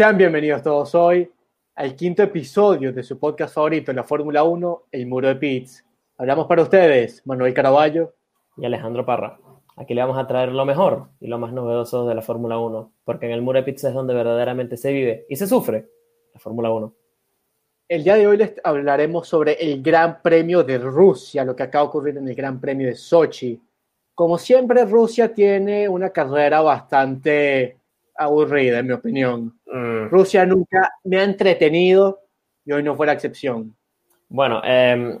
Sean bienvenidos todos hoy al quinto episodio de su podcast favorito en la Fórmula 1, El Muro de Pits. Hablamos para ustedes, Manuel Caraballo y Alejandro Parra. Aquí le vamos a traer lo mejor y lo más novedoso de la Fórmula 1, porque en el Muro de Pits es donde verdaderamente se vive y se sufre la Fórmula 1. El día de hoy les hablaremos sobre el Gran Premio de Rusia, lo que acaba de ocurrir en el Gran Premio de Sochi. Como siempre, Rusia tiene una carrera bastante aburrida, en mi opinión. Mm. Rusia nunca me ha entretenido y hoy no fue la excepción. Bueno, em,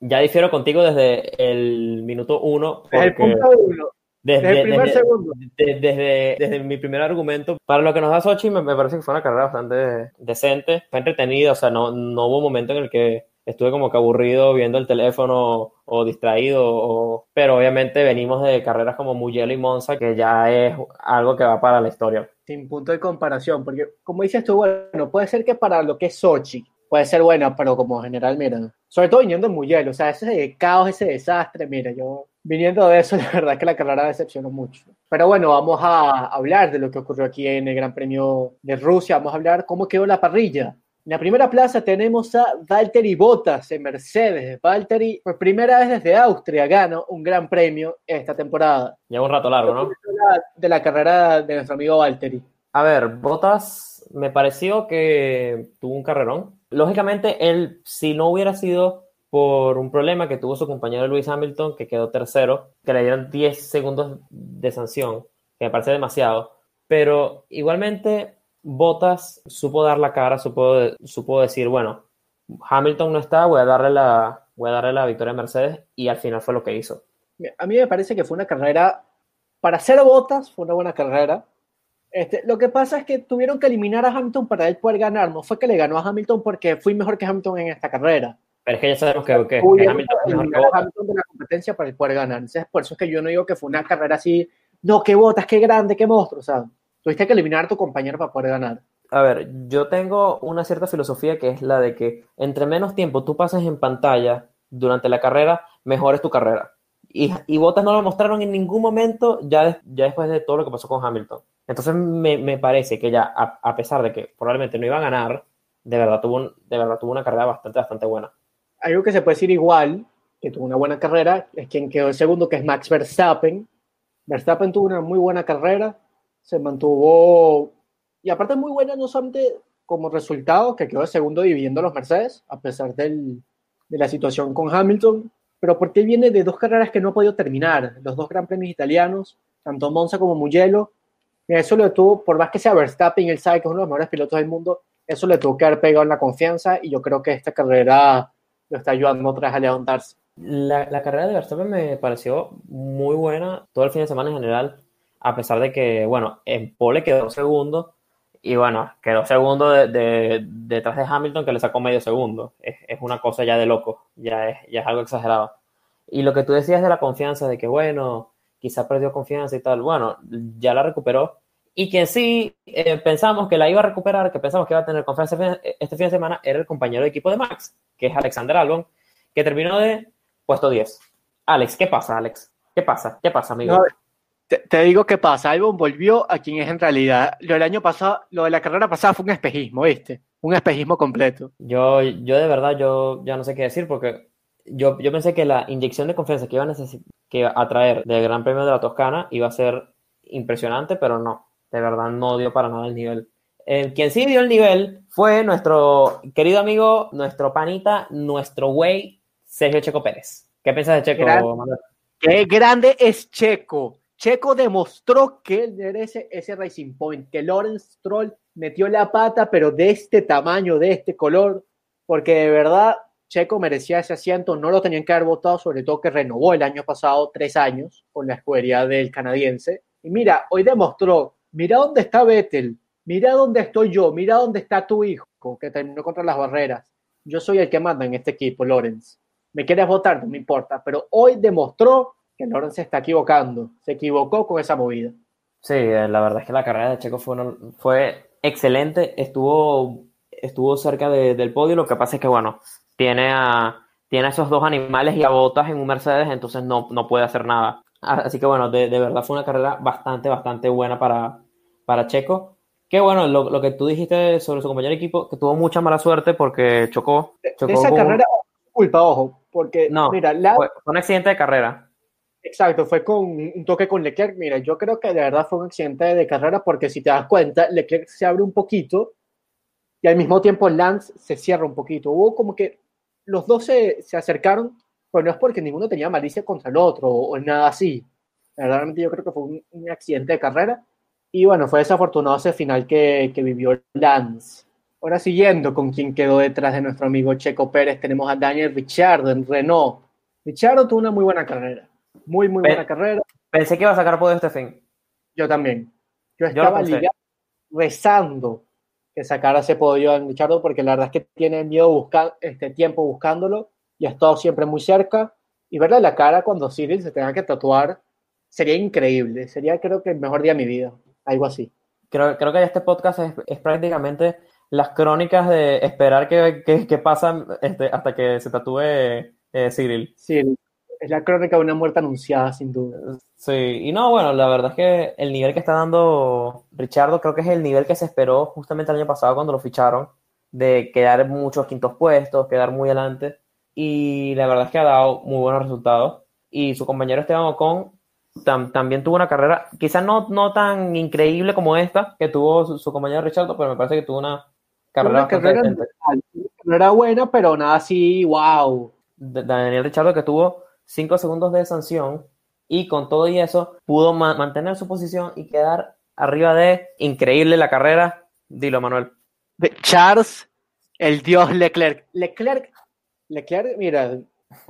ya difiero contigo desde el minuto uno. Desde el punto uno. Desde, el primer segundo. Desde, mi primer argumento, para lo que nos da Sochi, me, parece que fue una carrera bastante decente, fue entretenida, o sea, no, no hubo un momento en el que estuve como que aburrido viendo el teléfono o distraído, pero obviamente venimos de carreras como Mugello y Monza, que ya es algo que va para la historia. Sin punto de comparación, porque como dices tú, bueno, puede ser que para lo que es Sochi, puede ser bueno, pero como general, mira, sobre todo viniendo en Mugello, o sea, ese caos, ese desastre, mira, yo viniendo de eso, la verdad que la carrera decepcionó mucho. Pero bueno, vamos a hablar de lo que ocurrió aquí en el Gran Premio de Rusia, vamos a hablar cómo quedó la parrilla. En la primera plaza tenemos a Valtteri Bottas en Mercedes. Valtteri, por primera vez desde Austria, gana un gran premio esta temporada. Lleva un rato largo, ¿no? De la carrera de nuestro amigo Valtteri. A ver, Bottas me pareció que tuvo un carrerón. Lógicamente, él, si no hubiera sido por un problema que tuvo su compañero Luis Hamilton, que quedó tercero, que le dieron 10 segundos de sanción, que me parece demasiado. Pero igualmente, Bottas supo dar la cara, supo, supo decir, bueno, Hamilton no está, voy a darle la, voy a darle la victoria a Mercedes y al final fue lo que hizo. A mí me parece que fue una carrera, para ser Bottas fue una buena carrera, este, lo que pasa es que tuvieron que eliminar a Hamilton para él poder ganar. No fue que le ganó a Hamilton porque fui mejor que Hamilton en esta carrera. Pero es que ya sabemos que, que, Hamilton es mejor que Hamilton de la competencia para él poder ganar. Entonces, por eso es que yo no digo que fue una carrera así, no, qué botas, qué grande, qué monstruo. Sea, tuviste que eliminar a tu compañero para poder ganar. A ver, yo tengo una cierta filosofía que es la de que entre menos tiempo tú pases en pantalla durante la carrera, mejor es tu carrera. Y, y Bottas no lo mostraron en ningún momento ya, ya después de todo lo que pasó con Hamilton. Entonces me, me parece que ya, a, a, pesar de que probablemente no iba a ganar, de verdad, tuvo de verdad tuvo una carrera bastante, bastante buena. Algo que se puede decir igual, que tuvo una buena carrera, es quien quedó el segundo, que es Max Verstappen. Verstappen tuvo una muy buena carrera, se mantuvo, y aparte muy buena no solamente como resultado, que quedó el segundo dividiendo los Mercedes, a pesar del, de la situación con Hamilton, pero porque viene de dos carreras que no ha podido terminar, los dos Gran Premios italianos, tanto Monza como Mugello, eso le tuvo, por más que sea Verstappen, él sabe que es uno de los mejores pilotos del mundo, eso le tuvo que haber pegado en la confianza y yo creo que esta carrera lo está ayudando otra vez a levantarse. La, la, carrera de Verstappen me pareció muy buena todo el fin de semana en general, a pesar de que, bueno, en pole quedó segundo y bueno, quedó segundo de, de, detrás de Hamilton que le sacó medio segundo. Es, una cosa ya de loco, ya es, ya es algo exagerado. Y lo que tú decías de la confianza, de que bueno, quizá perdió confianza y tal. Bueno, ya la recuperó. Y quien sí eh, pensamos que la iba a recuperar, que pensamos que iba a tener confianza este fin de semana, era el compañero de equipo de Max, que es Alexander Albon, que terminó de puesto 10. Alex, ¿qué pasa, Alex? ¿Qué pasa? ¿Qué pasa, amigo? Te, digo qué pasa. Albon volvió a quien es en realidad. Lo del año pasado, lo de la carrera pasada fue un espejismo, ¿viste? Un espejismo completo. Yo, yo de verdad, yo ya no sé qué decir porque yo, yo pensé que la inyección de confianza que iba a, que a traer del Gran Premio de la Toscana iba a ser impresionante, pero no, de verdad no dio para nada el nivel. El, quien sí dio el nivel fue nuestro querido amigo, nuestro panita, nuestro güey, Sergio Checo Pérez. ¿Qué piensas de Checo, Qué grande es Checo. Checo demostró que él merece ese Racing Point, que Lawrence Stroll metió la pata, pero de este tamaño, de este color, porque de verdad Checo merecía ese asiento, no lo tenían que haber votado, sobre todo que renovó el año pasado tres años con la escudería del canadiense. Y mira, hoy demostró, mira dónde está Vettel, mira dónde estoy yo, mira dónde está tu hijo, que terminó contra las barreras. Yo soy el que manda en este equipo, Lorenz. Me quieres votar, no me importa, pero hoy demostró que Lorenz se está equivocando, se equivocó con esa movida. Sí, la verdad es que la carrera de Checo fue, fue excelente, estuvo, estuvo cerca de, del podio, lo que pasa es que, bueno, tiene a, tiene esos dos animales y a botas en un Mercedes, entonces no, no puede hacer nada. Así que bueno, de, de, verdad fue una carrera bastante, bastante buena para, para Checo. Qué bueno, lo, lo, que tú dijiste sobre su compañero de equipo, que tuvo mucha mala suerte porque chocó. chocó de esa con... carrera, culpa, ojo, porque no, mira, la... fue, fue, un accidente de carrera. Exacto, fue con un toque con Leclerc. Mira, yo creo que de verdad fue un accidente de carrera porque si te das cuenta, Leclerc se abre un poquito y al mismo tiempo Lance se cierra un poquito. Hubo como que los dos se, se acercaron, pero no es porque ninguno tenía malicia contra el otro o, o nada así. Verdaderamente yo creo que fue un, accidente de carrera. Y bueno, fue desafortunado ese final que, que vivió Lance. Ahora siguiendo con quien quedó detrás de nuestro amigo Checo Pérez, tenemos a Daniel Ricciardo en Renault. Ricciardo tuvo una muy buena carrera. Muy, muy buena carrera. Pensé que iba a sacar podio este fin. Yo también. Yo estaba Yo ligado, rezando que sacara ese podio en Richardo porque la verdad es que tiene miedo buscar este tiempo buscándolo y ha estado siempre muy cerca y verle la cara cuando Cyril se tenga que tatuar sería increíble, sería creo que el mejor día de mi vida, algo así. Creo, creo que este podcast es, es prácticamente las crónicas de esperar que, que, que pasan este, hasta que se tatúe eh, Cyril. Sí, es la crónica de una muerte anunciada, sin duda. Sí, y no, bueno, la verdad es que el nivel que está dando Richardo creo que es el nivel que se esperó justamente el año pasado cuando lo ficharon, de quedar muchos quintos puestos, quedar muy adelante, y la verdad es que ha dado muy buenos resultados. Y su compañero Esteban Ocon tam, también tuvo una carrera, quizás no, no tan increíble como esta que tuvo su, su compañero Richardo, pero me parece que tuvo una carrera, una carrera no era buena, pero nada así, wow. Daniel Richardo que tuvo 5 segundos de sanción y con todo y eso pudo ma mantener su posición y quedar arriba de increíble la carrera. Dilo, Manuel. Charles, el dios Leclerc. Leclerc, Leclerc, mira,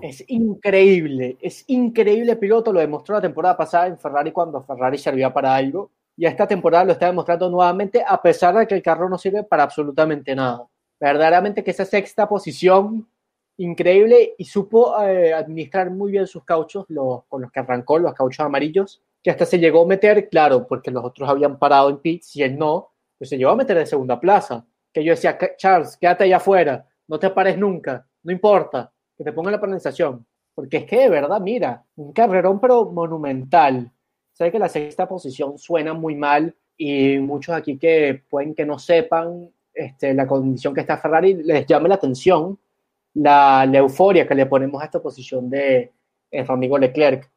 es increíble, es increíble piloto, lo demostró la temporada pasada en Ferrari cuando Ferrari servía para algo y esta temporada lo está demostrando nuevamente a pesar de que el carro no sirve para absolutamente nada. Verdaderamente que esa sexta posición increíble y supo eh, administrar muy bien sus cauchos los, con los que arrancó, los cauchos amarillos, que hasta se llegó a meter, claro, porque los otros habían parado en pits y él no, pues se llegó a meter de segunda plaza. Que yo decía, Charles, quédate allá afuera, no te pares nunca, no importa, que te pongan la penalización. Porque es que de verdad, mira, un carrerón pero monumental. Sé que la sexta posición suena muy mal y muchos aquí que pueden que no sepan este, la condición que está Ferrari les llame la atención la, la, euforia que le ponemos a esta posición de nuestro amigo Leclerc.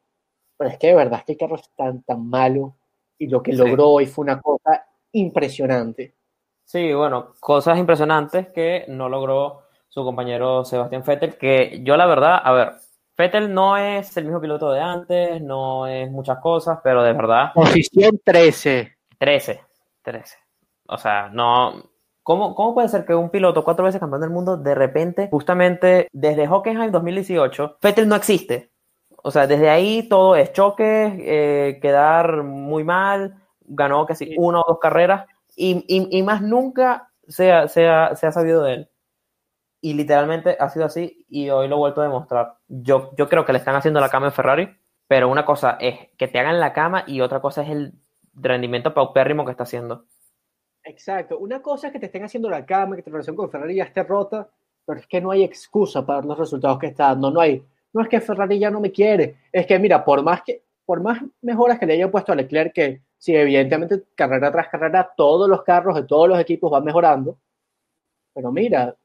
Pero es que de verdad es que el carro es tan, tan malo y lo que sí. logró hoy fue una cosa impresionante. Sí, bueno, cosas impresionantes que no logró su compañero Sebastián Vettel, que yo la verdad, a ver, Vettel no es el mismo piloto de antes, no es muchas cosas, pero de verdad... Posición 13. 13, 13. O sea, no, ¿Cómo, ¿Cómo, puede ser que un piloto cuatro veces campeón del mundo de repente, justamente desde Hockenheim 2018, Vettel no existe? O sea, desde ahí todo es choque, eh, quedar muy mal, ganó casi sí. una o dos carreras y, y, y más nunca se ha, se, ha, se ha, sabido de él. Y literalmente ha sido así y hoy lo he vuelto a demostrar. Yo, yo creo que le están haciendo la cama en Ferrari, pero una cosa es que te hagan la cama y otra cosa es el rendimiento paupérrimo que está haciendo. Exacto. Una cosa es que te estén haciendo la cama, que tu relación con Ferrari ya esté rota, pero es que no hay excusa para los resultados que está dando. No hay. No es que Ferrari ya no me quiere. Es que, mira, por más que por más mejoras que le hayan puesto a Leclerc, que sí, evidentemente, carrera tras carrera, todos los carros de todos los equipos van mejorando. Pero mira,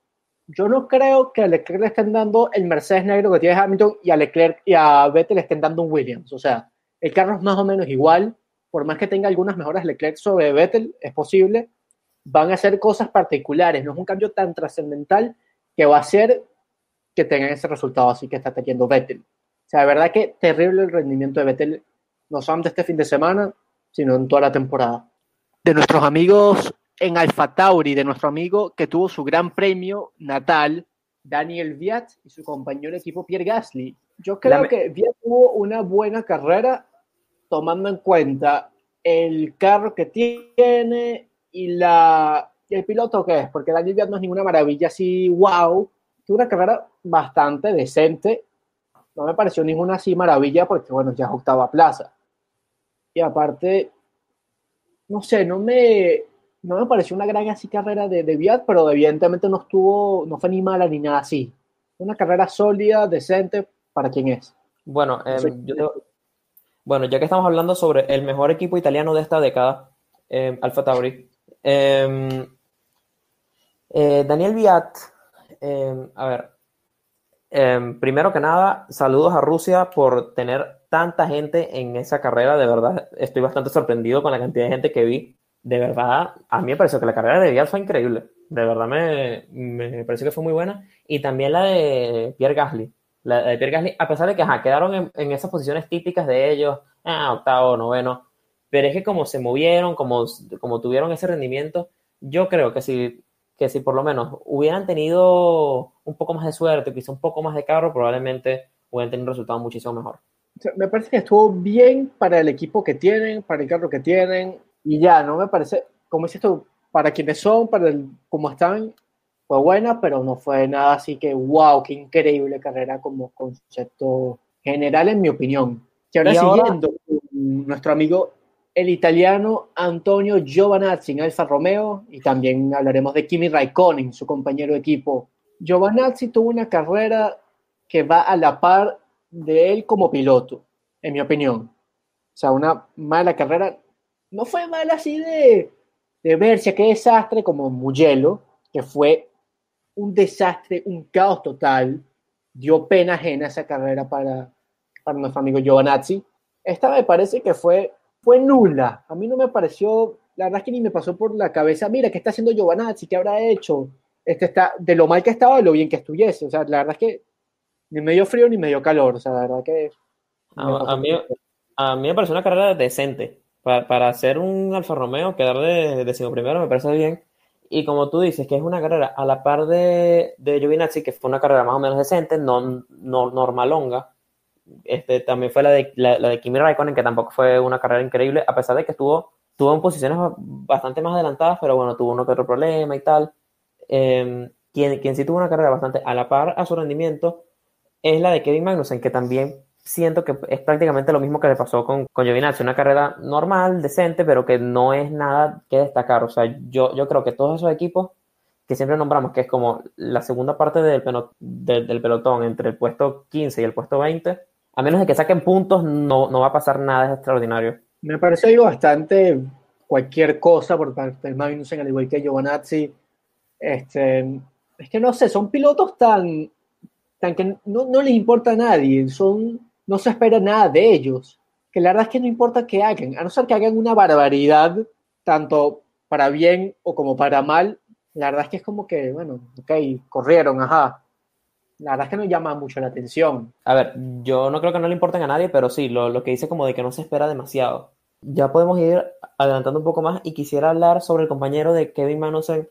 yo no creo que a Leclerc le estén dando el Mercedes negro que tiene Hamilton y a Leclerc y a Vettel le estén dando un Williams. O sea, el carro es más o menos igual, por más que tenga algunas mejoras Leclerc sobre Vettel, es posible, van a hacer cosas particulares, no es un cambio tan trascendental que va a hacer que tengan ese resultado así que está teniendo Vettel. O sea, de verdad que terrible el rendimiento de Vettel, no solamente este fin de semana, sino en toda la temporada. De nuestros amigos en Alfa Tauri, de nuestro amigo que tuvo su gran premio natal, Daniel Viat y su compañero equipo Pierre Gasly. Yo creo la... que Viat tuvo una buena carrera tomando en cuenta el carro que tiene y, la, el piloto que es, porque Daniel Viat no es ninguna maravilla así, wow, tuvo una carrera bastante decente, no me pareció ninguna así maravilla porque, bueno, ya es octava plaza. Y aparte, no sé, no me, no me pareció una gran así carrera de, de Viat, pero evidentemente no estuvo, no fue ni mala ni nada así. Una carrera sólida, decente, para quien es. Bueno, eh, yo te, bueno, ya que estamos hablando sobre el mejor equipo italiano de esta década, eh, Alfa Tauri, Em, eh, Daniel Viat, em, a ver, em, primero que nada, saludos a Rusia por tener tanta gente en esa carrera. De verdad, estoy bastante sorprendido con la cantidad de gente que vi. De verdad, a mí me pareció que la carrera de Viat fue increíble. De verdad me, me pareció que fue muy buena. Y también la de Pierre Gasly. La de Pierre Gasly, a pesar de que ajá, quedaron en, en esas posiciones típicas de ellos, ah, octavo, noveno, pero es que como se movieron, como, como tuvieron ese rendimiento, yo creo que si, que si por lo menos hubieran tenido un poco más de suerte, quizá un poco más de carro, probablemente hubieran tenido un resultado muchísimo mejor. Me parece que estuvo bien para el equipo que tienen, para el carro que tienen, y ya, no me parece, como dices tú, para quienes son, para el, como están, fue buena, pero no fue nada así que, wow, qué increíble carrera como concepto general, en mi opinión. Que ahora, siguiendo nuestro amigo el italiano Antonio Giovanazzi en Alfa Romeo y también hablaremos de Kimi Raikkonen, su compañero de equipo. Giovanazzi tuvo una carrera que va a la par de él como piloto, en mi opinión. O sea, una mala carrera. No fue mala así de, de verse, qué desastre como Mugello, que fue un desastre, un caos total. Dio pena ajena esa carrera para, para nuestro amigo Giovanazzi. Esta me parece que fue fue nula. A mí no me pareció, la verdad es que ni me pasó por la cabeza, mira, ¿qué está haciendo Giovanazzi? ¿Qué habrá hecho? Este está, de lo mal que estaba, de lo bien que estuviese. O sea, la verdad es que ni medio frío ni medio calor. O sea, la verdad que... A, mí, a mí me pareció una carrera decente. Para, para hacer un Alfa Romeo, quedar de décimo primero me parece bien. Y como tú dices, que es una carrera a la par de, de Giovinazzi, que fue una carrera más o menos decente, no, no normalonga, este, también fue la de, la, de Kimi Raikkonen, que tampoco fue una carrera increíble, a pesar de que estuvo, tuvo en posiciones bastante más adelantadas, pero bueno, tuvo uno que otro problema y tal. Eh, quien, quien sí tuvo una carrera bastante a la par a su rendimiento es la de Kevin Magnussen, que también siento que es prácticamente lo mismo que le pasó con, con Giovinazzi, una carrera normal, decente, pero que no es nada que destacar. O sea, yo, yo creo que todos esos equipos que siempre nombramos, que es como la segunda parte del, del pelotón entre el puesto 15 y el puesto 20, a menos de que saquen puntos, no, no va a pasar nada extraordinario. Me parece algo bastante cualquier cosa por parte del Magnussen, al igual que Giovanazzi. Este, es que no sé, son pilotos tan, tan que no, no les importa a nadie, son, no se espera nada de ellos. Que la verdad es que no importa qué hagan, a no ser que hagan una barbaridad, tanto para bien o como para mal, la verdad es que es como que, bueno, ok, corrieron, ajá, la verdad es que no llama mucho la atención. A ver, yo no creo que no le importen a nadie, pero sí, lo, lo que dice como de que no se espera demasiado. Ya podemos ir adelantando un poco más y quisiera hablar sobre el compañero de Kevin Magnussen,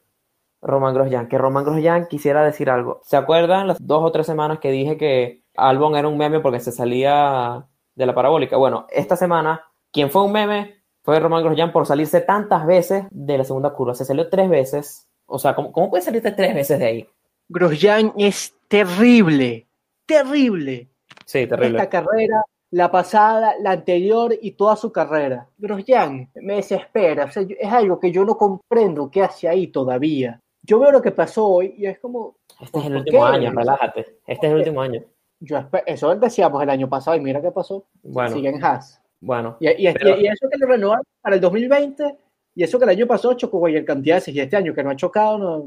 Roman Grosjean, que Roman Grosjean quisiera decir algo. ¿Se acuerdan las dos o tres semanas que dije que Albon era un meme porque se salía de la parabólica? Bueno, esta semana, quien fue un meme fue Roman Grosjean por salirse tantas veces de la segunda curva. Se salió tres veces. O sea, ¿cómo, cómo puede salirte tres veces de ahí? Grosjean es terrible, terrible. Sí, terrible. Esta carrera, la pasada, la anterior y toda su carrera. Grosjean me desespera, es algo que yo no comprendo qué hace ahí todavía. Yo veo lo que pasó hoy y es como... Este es el último año, relájate. Este es el último año. Yo eso decíamos el año pasado y mira qué pasó. Bueno. Sigue en Haas. Bueno. Y, y, eso que lo renovaron para el 2020 y eso que el año pasado chocó cualquier cantidad de y este año que no ha chocado, no,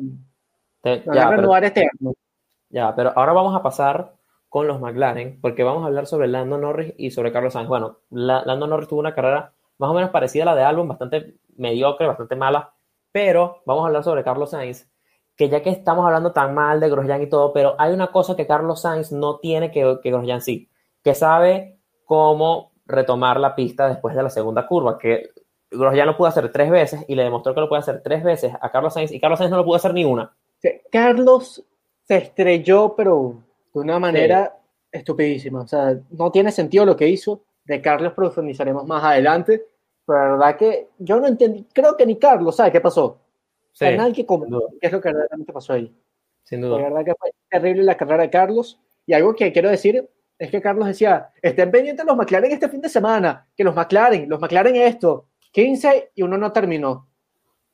ya, renovar este Pero ahora vamos a pasar con los McLaren, porque vamos a hablar sobre Lando Norris y sobre Carlos Sainz. Bueno, Lando Norris tuvo una carrera más o menos parecida a la de Albon, bastante mediocre, bastante mala, pero vamos a hablar sobre Carlos Sainz, que ya que estamos hablando tan mal de Grosjean y todo, pero hay una cosa que Carlos Sainz no tiene que, que Grosjean sí, que sabe cómo retomar la pista después de la segunda curva, que Grosjean lo pudo hacer tres veces y le demostró que lo puede hacer tres veces a Carlos Sainz y Carlos Sainz no lo pudo hacer ni una. Carlos se estrelló, pero de una manera estupidísima. O sea, no tiene sentido lo que hizo. De Carlos profundizaremos más adelante. Pero la verdad que yo no entendí. Creo que ni Carlos sabe qué pasó. Sí, nadie que qué es lo que realmente pasó ahí. Sin duda. La verdad que fue terrible la carrera de Carlos. Y algo que quiero decir es que Carlos decía, estén pendientes los McLaren este fin de semana, que los McLaren, los McLaren esto, 15 y uno no terminó.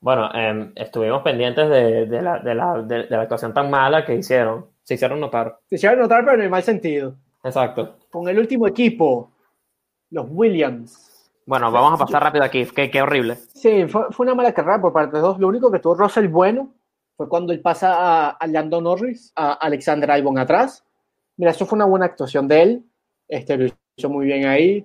Bueno, eh, estuvimos pendientes de, de, la, de, la, de, la, actuación tan mala que hicieron. Se hicieron notar. Se hicieron notar, pero en el mal sentido. Exacto. Con el último equipo, los Williams. Bueno, vamos a pasar rápido aquí, qué, qué horrible. Sí, fue, fue, una mala carrera por parte de dos. Lo único que tuvo Russell bueno fue cuando él pasa a, a Lando Norris, a Alexander Albon atrás. Mira, eso fue una buena actuación de él. Este, lo hizo muy bien ahí.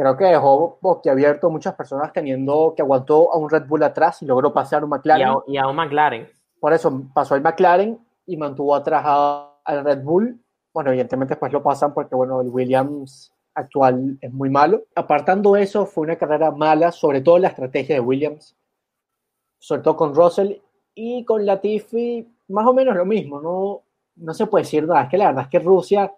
Creo que dejó boquiabierto a muchas personas teniendo que aguantó a un Red Bull atrás y logró pasar a un McLaren. Y a, y a un McLaren. Por eso pasó el McLaren y mantuvo atrás al Red Bull. Bueno, evidentemente después lo pasan porque, bueno, el Williams actual es muy malo. Apartando eso, fue una carrera mala, sobre todo la estrategia de Williams, sobre todo con Russell y con Latifi, más o menos lo mismo, no, no se puede decir nada. Es que la verdad es que Rusia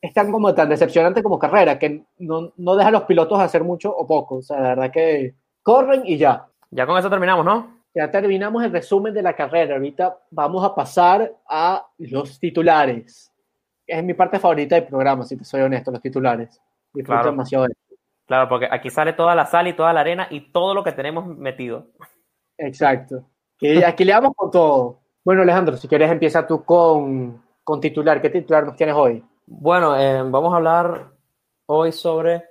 es tan como tan decepcionante como carrera, que no, no deja a los pilotos hacer mucho o poco. O sea, la verdad que corren y ya. Ya con eso terminamos, ¿no? Ya terminamos el resumen de la carrera. Ahorita vamos a pasar a los titulares. Es mi parte favorita del programa, si te soy honesto, los titulares. Disfruto Claro. demasiado de Claro, porque aquí sale toda la sal y toda la arena y todo lo que tenemos metido. Exacto. Que aquí le damos con todo. Bueno, Alejandro, si quieres empieza tú con, con titular. ¿Qué titular nos tienes hoy? Bueno, eh, vamos a hablar hoy sobre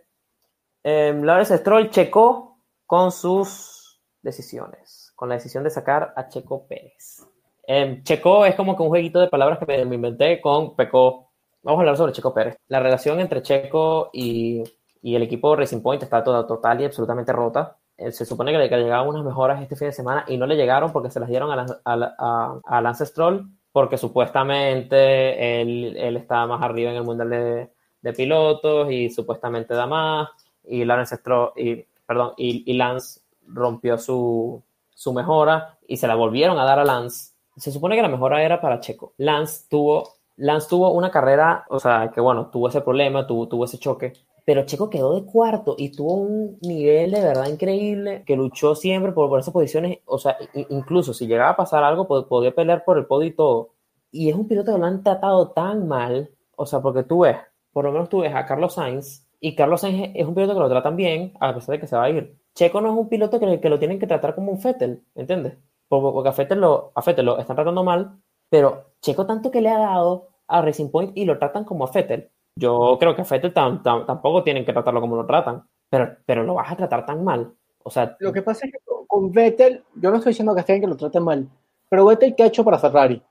eh, Lawrence Stroll checó con sus decisiones, con la decisión de sacar a Checo Pérez. Eh, Checo es como que un jueguito de palabras que me, inventé con Pecó. Vamos a hablar sobre Checo Pérez. La relación entre Checo y, y el equipo Racing Point está toda, total y absolutamente rota. Eh, Se supone que le llegaban unas mejoras este fin de semana y no le llegaron porque se las dieron a, Lan- a, a- a Lance Stroll porque supuestamente él, él está más arriba en el mundial de, pilotos y supuestamente da más y Lawrence Stroll y perdón y, y Lance rompió su, su mejora y se la volvieron a dar a Lance. Se supone que la mejora era para Checo. Lance tuvo Lance tuvo una carrera o sea que bueno tuvo ese problema tuvo, tuvo ese choque pero Checo quedó de cuarto y tuvo un nivel de verdad increíble que luchó siempre por, por esas posiciones. O sea, incluso si llegaba a pasar algo, pod- podía pelear por el podio y todo. Y es un piloto que lo han tratado tan mal. O sea, porque tú ves, por lo menos tú ves a Carlos Sainz, y Carlos Sainz es un piloto que lo tratan bien, a pesar de que se va a ir. Checo no es un piloto que, que lo tienen que tratar como un Fettel, ¿entiendes? Por- Porque a Fettel, lo, a Vettel lo están tratando mal, pero Checo tanto que le ha dado a Racing Point y lo tratan como a Fettel. Yo creo que a Fettel tam- tam- tampoco tienen que tratarlo como lo tratan, pero, pero lo vas a tratar tan mal. O sea, Lo que pasa es que con- Vettel, yo no estoy diciendo que estén que lo traten mal, pero Vettel, ¿qué ha hecho para Ferrari?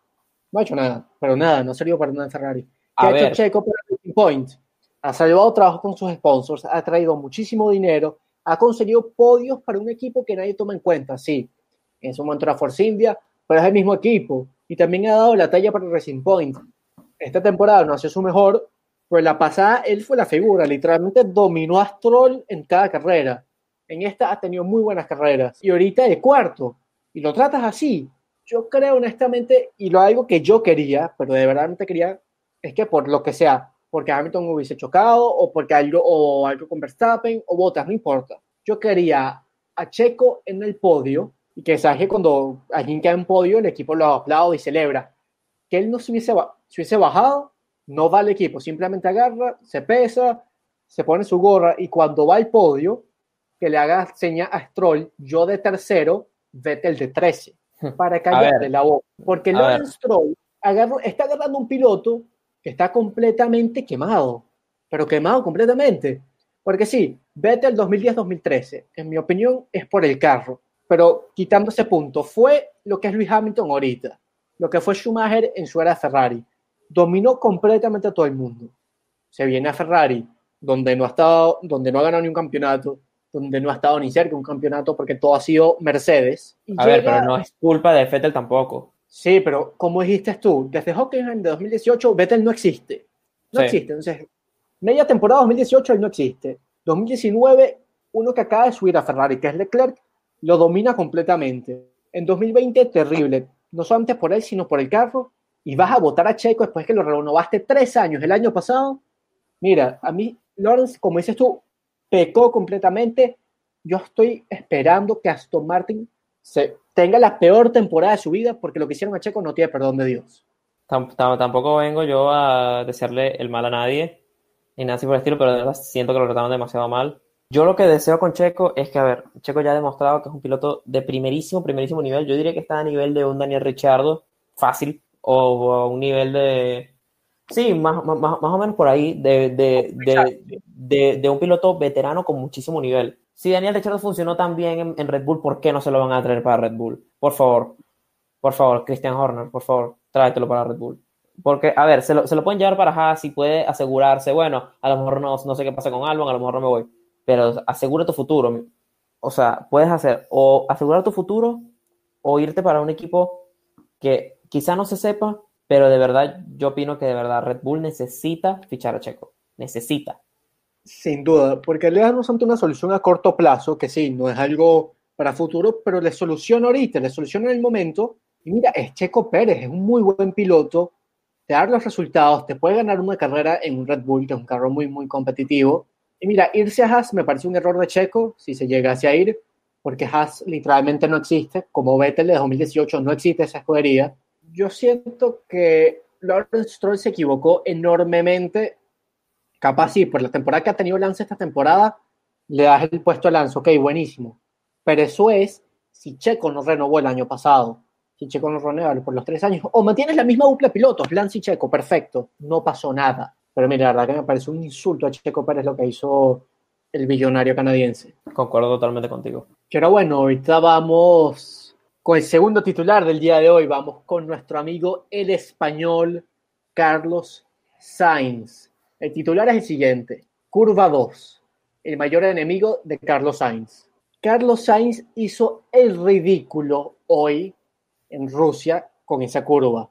No ha hecho nada, pero nada, no ha servido para nada en Ferrari. ¿Qué A ha hecho ver. Checo para Racing Point? Ha salvado trabajo con sus sponsors, ha traído muchísimo dinero, ha conseguido podios para un equipo que nadie toma en cuenta, sí. En su momento era Force India, pero es el mismo equipo. Y también ha dado la talla para Racing Point. Esta temporada no ha sido su mejor, pero la pasada él fue la figura, literalmente dominó a Stroll en cada carrera. En esta ha tenido muy buenas carreras. Y ahorita de cuarto. Y lo tratas así. Yo creo honestamente, y lo algo que yo quería, pero de verdad no te quería, es que por lo que sea, porque Hamilton hubiese chocado, o porque algo, o algo con Verstappen, o botas, no importa. Yo quería a Checo en el podio, y que sabes que cuando alguien queda en podio, el equipo lo aplaude y celebra. Que él no se hubiese, se hubiese bajado, no va al equipo, simplemente agarra, se pesa, se pone su gorra, y cuando va al podio, que le haga seña a Stroll, yo de tercero, Vettel de 13, para callarle la boca. Porque Lawrence. Stroll está agarrando un piloto que está completamente quemado, pero quemado completamente. Porque sí, Vettel 2010-2013, en mi opinión, es por el carro, pero quitando ese punto, fue lo que es Luis Hamilton ahorita, lo que fue Schumacher en su era Ferrari. Dominó completamente a todo el mundo. Se viene a Ferrari, donde no ha estado, donde no ha ganado ni un campeonato, donde no ha estado ni cerca un campeonato porque todo ha sido Mercedes. Y a ver, pero no es culpa de Fettel tampoco. Sí, pero como dijiste tú, desde Hockenheim de 2018, Vettel no existe. No Sí. existe. Entonces, media temporada 2018 él no existe. 2019, uno que acaba de subir a Ferrari, que es Leclerc, lo domina completamente. En 2020, terrible. No solamente por él, sino por el carro. Y vas a votar a Checo después que lo renovaste tres años el año pasado. Mira, a mí, Lawrence, como dices tú, pecó completamente. Yo estoy esperando que Aston Martin se tenga la peor temporada de su vida porque lo que hicieron a Checo no tiene perdón de Dios. Tam- tam- tampoco vengo yo a desearle el mal a nadie, ni nada así por el estilo, pero siento que lo trataron demasiado mal. Yo lo que deseo con Checo es que, a ver, Checo ya ha demostrado que es un piloto de primerísimo, primerísimo nivel. Yo diría que está a nivel de un Daniel Ricciardo, fácil, o a un nivel de, Sí, más, más, más o menos por ahí, de, de, de, de, un piloto veterano con muchísimo nivel. Si Daniel Ricciardo funcionó tan bien en, en, Red Bull, ¿por qué no se lo van a traer para Red Bull? Por favor, por favor, Christian Horner, por favor, tráetelo para Red Bull. Porque, a ver, se lo, se lo pueden llevar para Haas y puede asegurarse, bueno, a lo mejor no, no sé qué pasa con Albon, a lo mejor no me voy, pero asegura tu futuro. O sea, puedes hacer o asegurar tu futuro o irte para un equipo que quizá no se sepa, pero de verdad yo opino que de verdad Red Bull necesita fichar a Checo. Necesita. Sin duda, porque le damos ante una solución a corto plazo, que sí, no es algo para futuro, pero le soluciona ahorita, le soluciona en el momento. Y mira, es Checo Pérez, es un muy buen piloto, te da los resultados, te puede ganar una carrera en un Red Bull, que es un carro muy, muy competitivo. Y mira, irse a Haas me parece un error de Checo, si se llegase a ir, porque Haas literalmente no existe, como Vettel de 2018 no existe esa escudería. Yo siento que Lawrence Stroll se equivocó enormemente capaz sí, por la temporada que ha tenido Lance esta temporada, le das el puesto a Lance, ok, buenísimo. Pero eso es si Checo no renovó el año pasado, si Checo no renovó por los tres años, o mantienes la misma dupla de pilotos, Lance y Checo, perfecto, no pasó nada. Pero mira, la verdad que me parece un insulto a Checo Pérez lo que hizo el billonario canadiense. Concuerdo totalmente contigo. Pero bueno, ahorita vamos con el segundo titular del día de hoy, vamos con nuestro amigo el español Carlos Sainz el titular es el siguiente. Curva 2. El mayor enemigo de Carlos Sainz. Carlos Sainz hizo el ridículo hoy en Rusia con esa curva.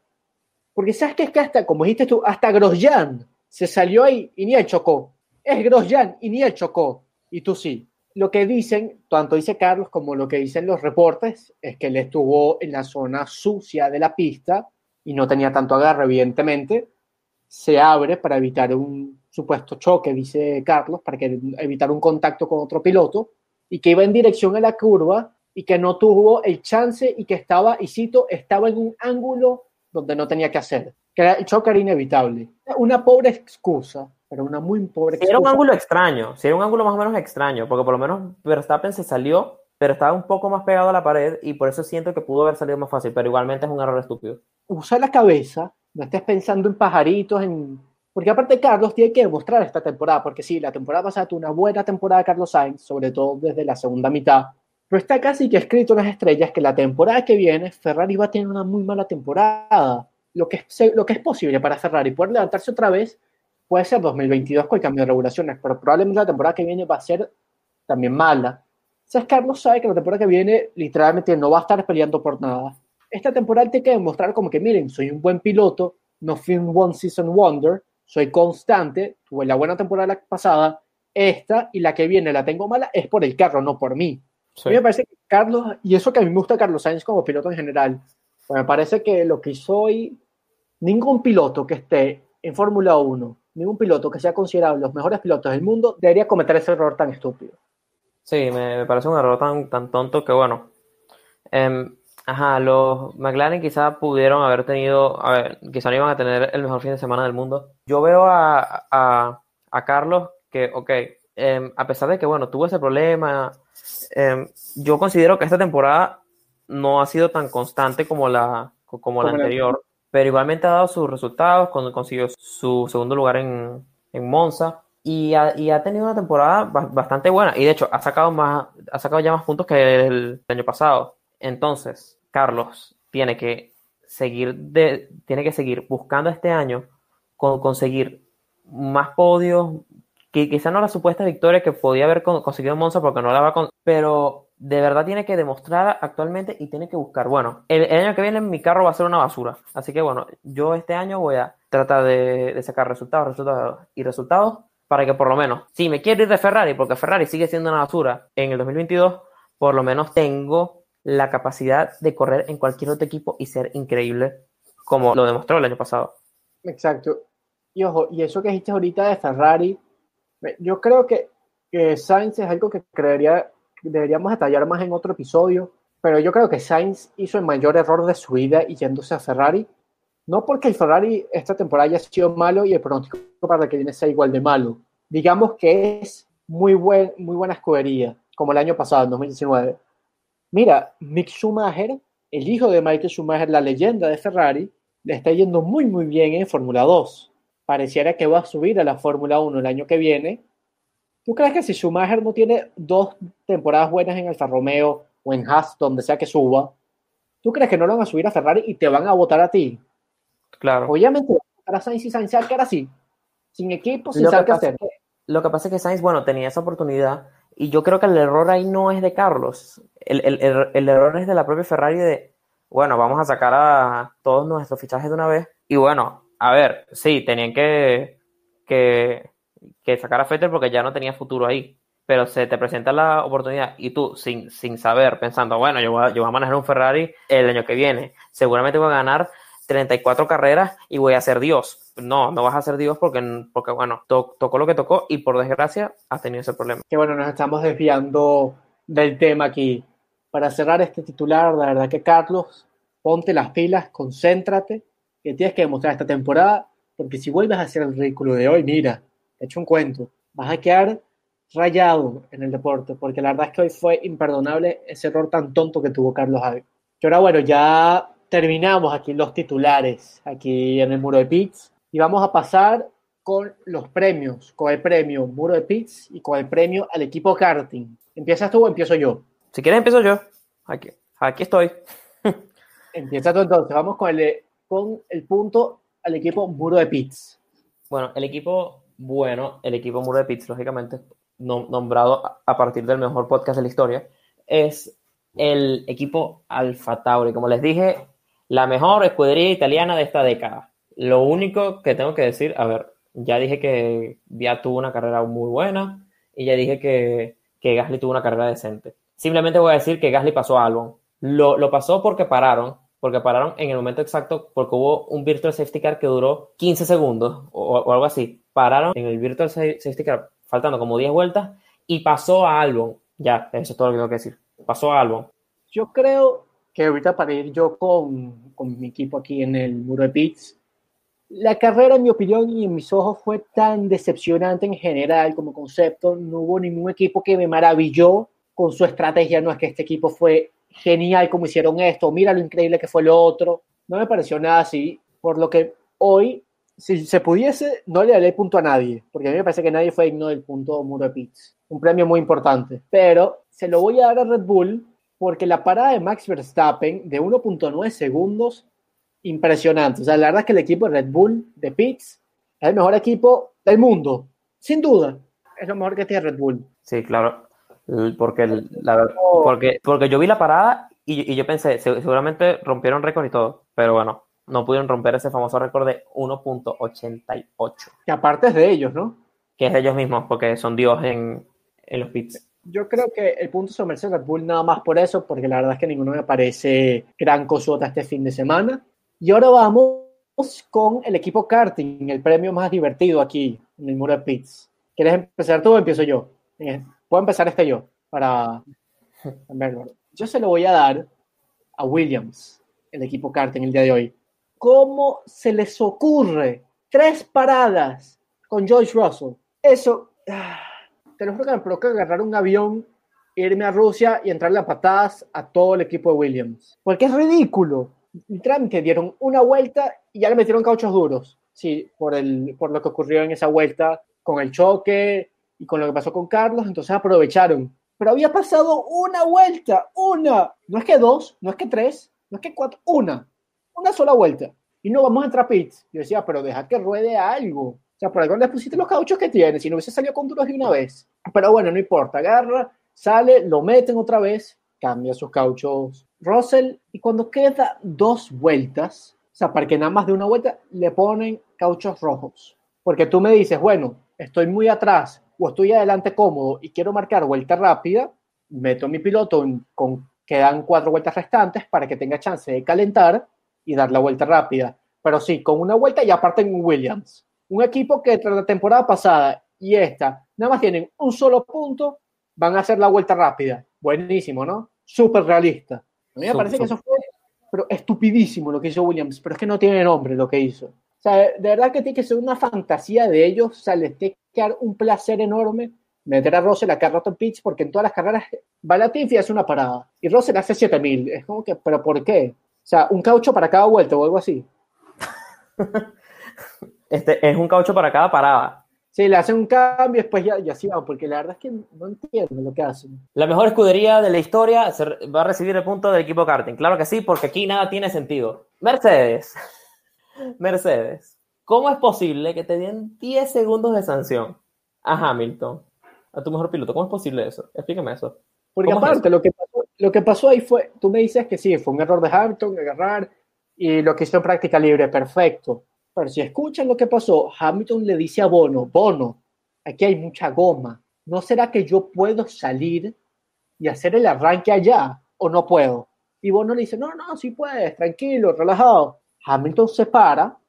Porque sabes que es que hasta, como dijiste tú, hasta Grosjean se salió ahí y ni él chocó. Es Grosjean y ni él chocó. Y tú sí. Lo que dicen, tanto dice Carlos como lo que dicen los reportes, es que él estuvo en la zona sucia de la pista y no tenía tanto agarre, evidentemente, se abre para evitar un supuesto choque, dice Carlos, para que, evitar un contacto con otro piloto, y que iba en dirección a la curva y que no tuvo el chance y que estaba, y cito, estaba en un ángulo donde no tenía que hacer, que el choque era inevitable. Una pobre excusa, pero una muy pobre era un ángulo extraño, sí, era un ángulo más o menos extraño, porque por lo menos Verstappen se salió, pero estaba un poco más pegado a la pared y por eso siento que pudo haber salido más fácil, pero igualmente es un error estúpido. Usa la cabeza no estés pensando en pajaritos, en... porque aparte Carlos tiene que demostrar esta temporada, porque sí, la temporada pasada tuvo una buena temporada de Carlos Sainz, sobre todo desde la segunda mitad, pero está casi que escrito en las estrellas que la temporada que viene Ferrari va a tener una muy mala temporada. Lo que es, lo que es posible para Ferrari poder levantarse otra vez puede ser 2022 con el cambio de regulaciones, pero probablemente la temporada que viene va a ser también mala. O sea, Carlos sabe que la temporada que viene literalmente no va a estar peleando por nada esta temporada te que demostrar como que, miren, soy un buen piloto, no fui un one season wonder, soy constante, tuve la buena temporada pasada, esta y la que viene la tengo mala, es por el carro, no por mí. A mí me parece que Carlos, y eso que a mí me gusta Carlos Sainz como piloto en general, pues me parece que lo que soy, ningún piloto que esté en Fórmula 1, ningún piloto que sea considerado los mejores pilotos del mundo, debería cometer ese error tan estúpido. Sí, me, parece un error tan, tan tonto que, bueno, eh, Ajá, los McLaren quizá pudieron haber tenido, a ver, quizá no iban a tener el mejor fin de semana del mundo. Yo veo a, a, Carlos que, ok, em, a pesar de que, bueno, tuvo ese problema, em, yo considero que esta temporada no ha sido tan constante como la, como la anterior, pero igualmente ha dado sus resultados cuando consiguió su segundo lugar en, en Monza. Y ha, y ha, tenido una temporada bastante buena. Y de hecho, ha sacado, más, ha sacado ya más puntos que el año pasado. Entonces, Carlos tiene que seguir, de, tiene que seguir buscando este año con, conseguir más podios, que quizá no la supuesta victoria que podía haber conseguido Monza porque no la va con, pero de verdad tiene que demostrar actualmente y tiene que buscar. Bueno, el, año que viene mi carro va a ser una basura, así que bueno, yo este año voy a tratar de, sacar resultados, resultados y resultados para que por lo menos, si me quiero ir de Ferrari, porque Ferrari sigue siendo una basura en el 2022, por lo menos tengo la capacidad de correr en cualquier otro equipo y ser increíble, como lo demostró el año pasado. Exacto. Y ojo, y eso que dijiste ahorita de Ferrari, yo creo que, que Sainz es algo que creería, deberíamos detallar más en otro episodio, pero yo creo que Sainz hizo el mayor error de su vida y yéndose a Ferrari, no porque el Ferrari esta temporada haya sido malo y el pronóstico para que viene sea igual de malo. Digamos que es muy, buen, muy buena escudería, como el año pasado, en 2019 Mira, Mick Schumacher, el hijo de Michael Schumacher, la leyenda de Ferrari, le está yendo muy, muy bien en Fórmula 2. pareciera que va a subir a la Fórmula 1 el año que viene. ¿Tú crees que si Schumacher no tiene dos temporadas buenas en Alfa Romeo o en Haas, donde sea que suba, ¿tú crees que no lo van a subir a Ferrari y te van a votar a ti? Claro. Obviamente, para Sainz y Sainz se va así, sin equipo, sin saber qué hacer. lo que pasa es que Sainz, bueno, tenía esa oportunidad y yo creo que el error ahí no es de Carlos. El, el, el, el, error es de la propia Ferrari de, bueno, vamos a sacar a todos nuestros fichajes de una vez. Y bueno, a ver, sí, tenían que, que, que sacar a Fettel porque ya no tenía futuro ahí. Pero se te presenta la oportunidad y tú, sin, sin saber, pensando, bueno, yo voy, a, manejar un Ferrari el año que viene. Seguramente voy a ganar 34 carreras y voy a ser Dios. No, no vas a ser Dios porque, porque bueno, to, tocó lo que tocó y por desgracia has tenido ese problema. Que bueno, nos estamos desviando del tema aquí. Para cerrar este titular, la verdad que Carlos, ponte las pilas, concéntrate, que tienes que demostrar esta temporada, porque si vuelves a hacer el ridículo de hoy, mira, hecho un cuento, vas a quedar rayado en el deporte, porque la verdad es que hoy fue imperdonable ese error tan tonto que tuvo Carlos Javi. Que ahora, bueno, ya terminamos aquí los titulares, aquí en el muro de Pits, y vamos a pasar con los premios, con el premio Muro de Pits y con el premio al equipo karting. ¿Empiezas tú o empiezo yo? Si quieres empiezo yo. Aquí, aquí estoy. Empieza tú entonces. Vamos con el, con el punto al equipo Muro de Pits. Bueno, el equipo bueno, el equipo Muro Pits, lógicamente, nombrado a partir del mejor podcast de la historia, es el equipo Alfa Tauri. Como les dije, la mejor escudería italiana de esta década. Lo único que tengo que decir, a ver, ya dije que Via tuvo una carrera muy buena y ya dije que, que Gasly tuvo una carrera decente. Simplemente voy a decir que Gasly pasó a Albon. Lo, lo pasó porque pararon, porque pararon en el momento exacto, porque hubo un Virtual Safety Car que duró 15 segundos o algo así. Pararon en el Virtual Safety Car faltando como 10 vueltas y pasó a Albon. Ya, eso es todo lo que tengo que decir. Pasó a Albon. Yo creo que ahorita para ir yo con, con, mi equipo aquí en el muro de pits, la carrera en mi opinión y en mis ojos fue tan decepcionante en general como concepto, no hubo ningún equipo que me maravilló con su estrategia, no es que este equipo fue genial como hicieron esto, mira lo increíble que fue lo otro, no me pareció nada así, por lo que hoy, si se pudiese, no le daré el punto a nadie, porque a mí me parece que nadie fue digno del punto muro de pits, un premio muy importante, pero se lo voy a dar a Red Bull porque la parada de Max Verstappen de 1.9 segundos, impresionante. O sea, la verdad es que el equipo de Red Bull de Pitts es el mejor equipo del mundo, sin duda. Es lo mejor que tiene Red Bull. Sí, claro. Porque, la, porque, porque yo vi la parada y, y yo pensé, seguramente rompieron récord y todo, pero bueno, no pudieron romper ese famoso récord de 1.88. Que aparte es de ellos, ¿no? Que es de ellos mismos, porque son Dios en, en los pits yo creo que el punto sobre Red Bull nada más por eso, porque la verdad es que ninguno me parece gran cosota este fin de semana. Y ahora vamos con el equipo karting, el premio más divertido aquí en el muro de pits. ¿Quieres empezar tú o empiezo yo? Eh, puedo empezar este yo para verlo. Yo se lo voy a dar a Williams, el equipo karting el día de hoy. ¿Cómo se les ocurre tres paradas con George Russell? Eso ah, te lo juro que me provoca agarrar un avión, irme a Rusia y entrarle a patadas a todo el equipo de Williams. Porque es ridículo. Literalmente dieron una vuelta y ya le metieron cauchos duros. Sí, por, el, por lo que ocurrió en esa vuelta con el choque y con lo que pasó con Carlos, entonces aprovecharon. Pero había pasado una vuelta, una. No es que dos, no es que tres, no es que cuatro, una. Una sola vuelta. Y no vamos a entrar a pits. Yo decía, pero deja que ruede algo. O sea, por algo le pusiste los cauchos que tiene, si no hubiese salido con duros de una vez. Pero bueno, no importa, agarra, sale, lo meten otra vez, cambia sus cauchos Russell y cuando queda dos vueltas, o sea, para que nada más de una vuelta le ponen cauchos rojos. Porque tú me dices, bueno, estoy muy atrás o estoy adelante cómodo y quiero marcar vuelta rápida, meto mi piloto con quedan cuatro vueltas restantes para que tenga chance de calentar y dar la vuelta rápida. Pero sí, con una vuelta ya parten Williams. Un equipo que tras la temporada pasada y esta nada más tienen un solo punto, van a hacer la vuelta rápida. Buenísimo, ¿no? Súper realista. A mí me parece que eso fue pero estupidísimo lo que hizo Williams, pero es que no tiene nombre lo que hizo. O sea, de verdad que tiene que ser una fantasía de ellos, o sea, les tiene que dar un placer enorme meter a Russell a en pitch, porque en todas las carreras va Latifi hace una parada y Russell hace 7000. Es como que, ¿pero por qué? O sea, un caucho para cada vuelta o algo así. este, es un caucho para cada parada. Sí, le hacen un cambio y después ya, ya sí van, porque la verdad es que no entiendo lo que hacen. La mejor escudería de la historia se va a recibir el punto del equipo karting. Claro que sí, porque aquí nada tiene sentido. Mercedes. Mercedes. ¿Cómo es posible que te den 10 segundos de sanción a Hamilton, a tu mejor piloto? ¿Cómo es posible eso? Explícame eso. Porque ¿Cómo es aparte, lo que, pasó, lo que pasó ahí fue, tú me dices que sí, fue un error de Hamilton, agarrar, y lo que hizo en práctica libre, perfecto. Pero si escuchan lo que pasó, Hamilton le dice a Bono, Bono, aquí hay mucha goma, ¿no será que yo puedo salir y hacer el arranque allá o no puedo? Y Bono le dice, no, no, sí puedes, tranquilo, relajado. Hamilton se para,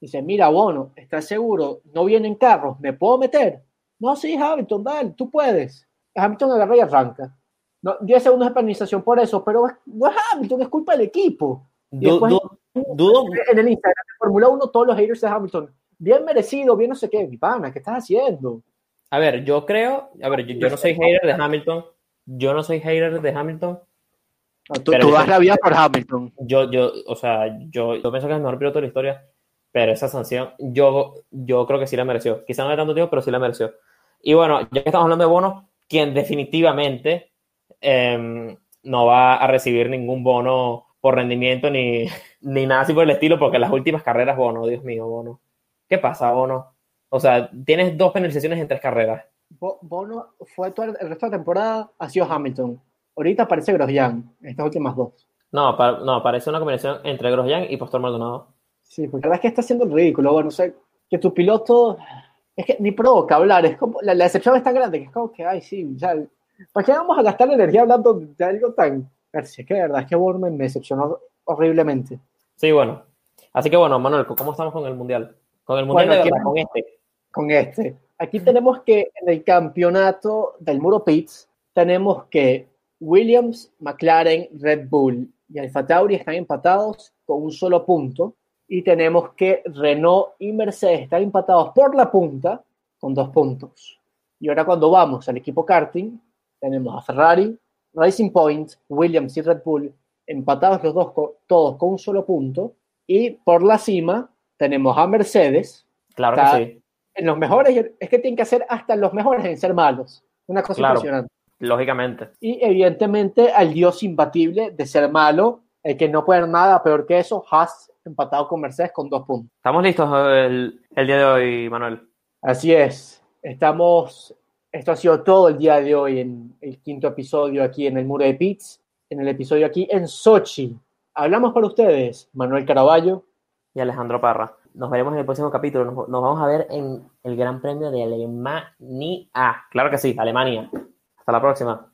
dice, mira, Bono, ¿estás seguro? No vienen carros, ¿me puedo meter? No, sí, Hamilton, dale, tú puedes. Hamilton agarra y arranca. No, 10 segundos de penalización por eso, pero no es Hamilton, es culpa del equipo. Y Du- después- du- dudo, En el Instagram de Fórmula 1, todos los haters de Hamilton, bien merecido, bien no sé qué, mi pana, ¿qué estás haciendo? a ver, yo creo, a ver, yo, yo no soy hater de Hamilton, yo no soy hater de Hamilton, No, tú, Pero tú yo- das la vida por Hamilton. yo, yo, o sea, yo, yo pienso que es el mejor piloto de la historia, pero esa sanción, yo, yo creo que sí la mereció. Quizá no de tanto tiempo, pero sí la mereció. Y bueno, ya que estamos hablando de bonos, quien definitivamente em, no va a recibir ningún bono por rendimiento ni, ni nada así por el estilo, porque las últimas carreras, bono, Dios mío, bono. ¿Qué pasa, bono? O sea, tienes dos penalizaciones en tres carreras. Bo- Bono fue todo el resto de la temporada, ha sido Hamilton. Ahorita aparece Grosjean, estas últimas dos. No, pa- no, parece una combinación entre Grosjean y Pastor Maldonado. Sí, porque la verdad es que está haciendo el ridículo. Bueno, o sea, que tu piloto es que ni provoca hablar, es como, la, la decepción es tan grande que es como que, ay, sí, ya, ¿para qué vamos a gastar energía hablando de algo tan... Es que de verdad es que Bono me decepcionó horriblemente. Sí, bueno. Así que bueno, Manuel, ¿cómo estamos con el Mundial? Con el Mundial Bueno, de aquí- verdad, con este. con este. Aquí tenemos que en el campeonato del Muro Pitts tenemos que Williams, McLaren, Red Bull y Alfa Tauri están empatados con un solo punto y tenemos que Renault y Mercedes están empatados por la punta con dos puntos. Y ahora cuando vamos al equipo karting tenemos a Ferrari, Racing Point, Williams y Red Bull empatados los dos todos con un solo punto y por la cima tenemos a Mercedes Claro Está- que sí. en los mejores, es que tienen que hacer hasta los mejores en ser malos. Una cosa Claro. impresionante. Lógicamente. Y evidentemente al dios imbatible de ser malo, el que no puede hacer nada peor que eso, Haas empatado con Mercedes con dos puntos. Estamos listos el, el día de hoy, Manuel. Así es. Estamos, esto ha sido todo el día de hoy en el quinto episodio aquí en el Muro de Pits, en el episodio aquí en Sochi. Hablamos para ustedes, Manuel Caraballo. Y Alejandro Parra. Nos veremos en el próximo capítulo. Nos, nos vamos a ver en el Gran Premio de Alemania. Claro que sí, Alemania. Hasta la próxima.